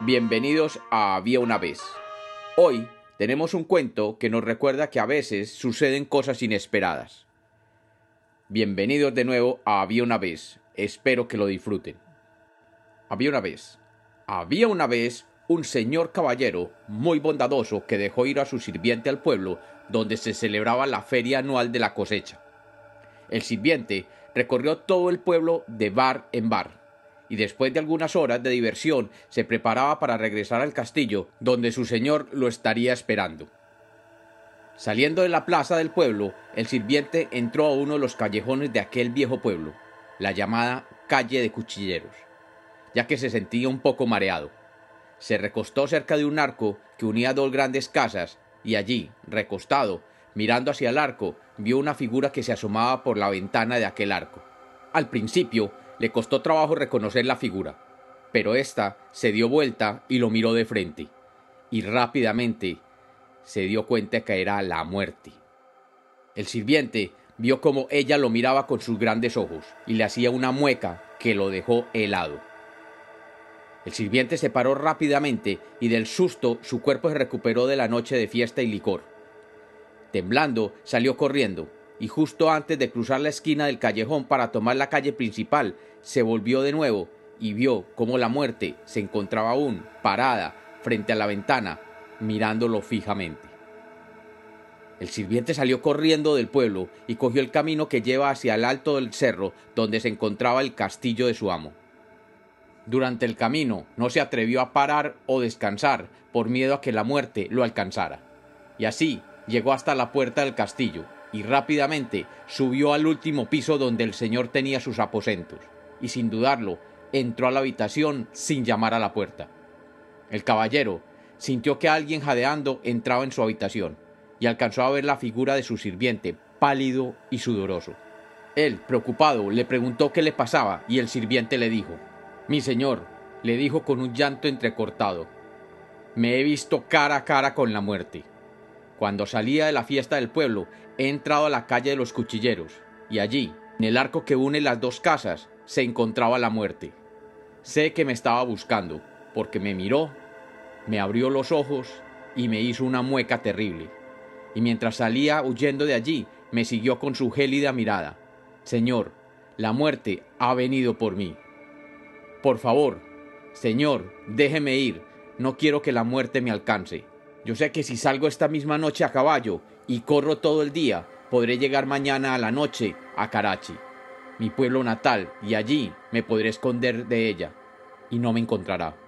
Bienvenidos a Había una vez. Hoy tenemos un cuento que nos recuerda que a veces suceden cosas inesperadas. Bienvenidos de nuevo a Había una vez. Espero que lo disfruten. Había una vez. Había una vez un señor caballero muy bondadoso que dejó ir a su sirviente al pueblo donde se celebraba la feria anual de la cosecha. El sirviente recorrió todo el pueblo de bar en bar, y después de algunas horas de diversión se preparaba para regresar al castillo, donde su señor lo estaría esperando. Saliendo de la plaza del pueblo, el sirviente entró a uno de los callejones de aquel viejo pueblo, la llamada calle de cuchilleros, ya que se sentía un poco mareado. Se recostó cerca de un arco que unía dos grandes casas, y allí, recostado, mirando hacia el arco, vio una figura que se asomaba por la ventana de aquel arco. Al principio le costó trabajo reconocer la figura, pero ésta se dio vuelta y lo miró de frente, y rápidamente se dio cuenta que era la muerte. El sirviente vio cómo ella lo miraba con sus grandes ojos y le hacía una mueca que lo dejó helado. El sirviente se paró rápidamente y del susto su cuerpo se recuperó de la noche de fiesta y licor. Temblando, salió corriendo, y justo antes de cruzar la esquina del callejón para tomar la calle principal, se volvió de nuevo y vio cómo la muerte se encontraba aún parada frente a la ventana, mirándolo fijamente. El sirviente salió corriendo del pueblo y cogió el camino que lleva hacia el alto del cerro donde se encontraba el castillo de su amo. Durante el camino no se atrevió a parar o descansar por miedo a que la muerte lo alcanzara. Y así llegó hasta la puerta del castillo y rápidamente subió al último piso donde el señor tenía sus aposentos, y sin dudarlo entró a la habitación sin llamar a la puerta. El caballero sintió que alguien jadeando entraba en su habitación, y alcanzó a ver la figura de su sirviente, pálido y sudoroso. Él, preocupado, le preguntó qué le pasaba, y el sirviente le dijo Mi señor, le dijo con un llanto entrecortado, me he visto cara a cara con la muerte. Cuando salía de la fiesta del pueblo, he entrado a la calle de los cuchilleros, y allí, en el arco que une las dos casas, se encontraba la muerte. Sé que me estaba buscando, porque me miró, me abrió los ojos y me hizo una mueca terrible. Y mientras salía huyendo de allí, me siguió con su gélida mirada. Señor, la muerte ha venido por mí. Por favor, Señor, déjeme ir, no quiero que la muerte me alcance. Yo sé que si salgo esta misma noche a caballo y corro todo el día, podré llegar mañana a la noche a Karachi, mi pueblo natal, y allí me podré esconder de ella, y no me encontrará.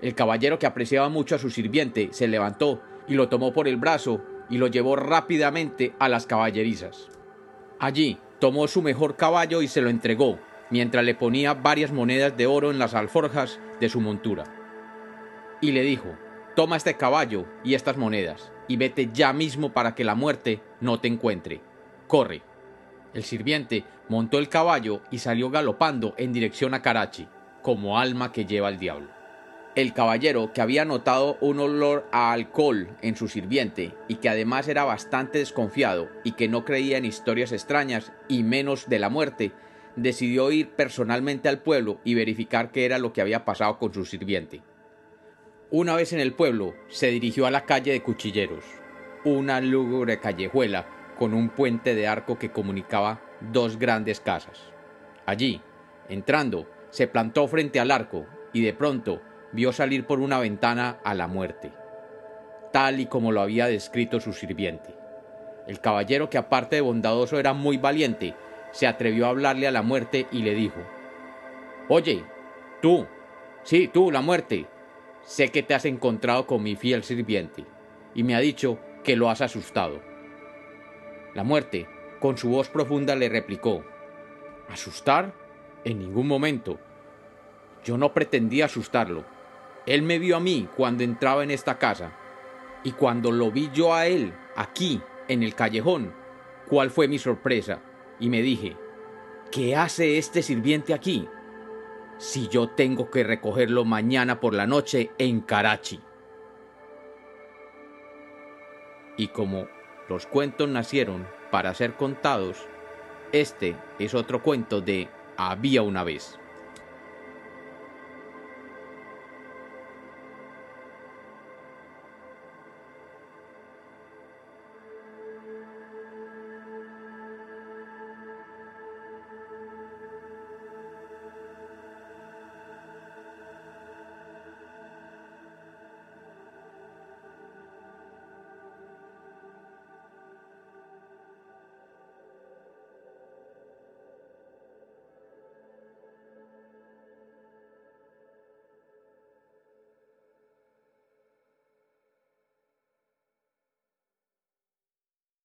El caballero que apreciaba mucho a su sirviente se levantó y lo tomó por el brazo y lo llevó rápidamente a las caballerizas. Allí tomó su mejor caballo y se lo entregó, mientras le ponía varias monedas de oro en las alforjas de su montura. Y le dijo, Toma este caballo y estas monedas, y vete ya mismo para que la muerte no te encuentre. Corre. El sirviente montó el caballo y salió galopando en dirección a Karachi, como alma que lleva el diablo. El caballero, que había notado un olor a alcohol en su sirviente y que además era bastante desconfiado y que no creía en historias extrañas y menos de la muerte, decidió ir personalmente al pueblo y verificar qué era lo que había pasado con su sirviente. Una vez en el pueblo, se dirigió a la calle de Cuchilleros, una lúgubre callejuela con un puente de arco que comunicaba dos grandes casas. Allí, entrando, se plantó frente al arco y de pronto vio salir por una ventana a la muerte, tal y como lo había descrito su sirviente. El caballero, que aparte de bondadoso era muy valiente, se atrevió a hablarle a la muerte y le dijo, Oye, tú, sí, tú, la muerte, sé que te has encontrado con mi fiel sirviente, y me ha dicho que lo has asustado. La muerte, con su voz profunda, le replicó, ¿Asustar? En ningún momento. Yo no pretendía asustarlo. Él me vio a mí cuando entraba en esta casa, y cuando lo vi yo a él, aquí, en el callejón, ¿cuál fue mi sorpresa? Y me dije, ¿qué hace este sirviente aquí? Si yo tengo que recogerlo mañana por la noche en Karachi. Y como los cuentos nacieron para ser contados, este es otro cuento de Había una vez.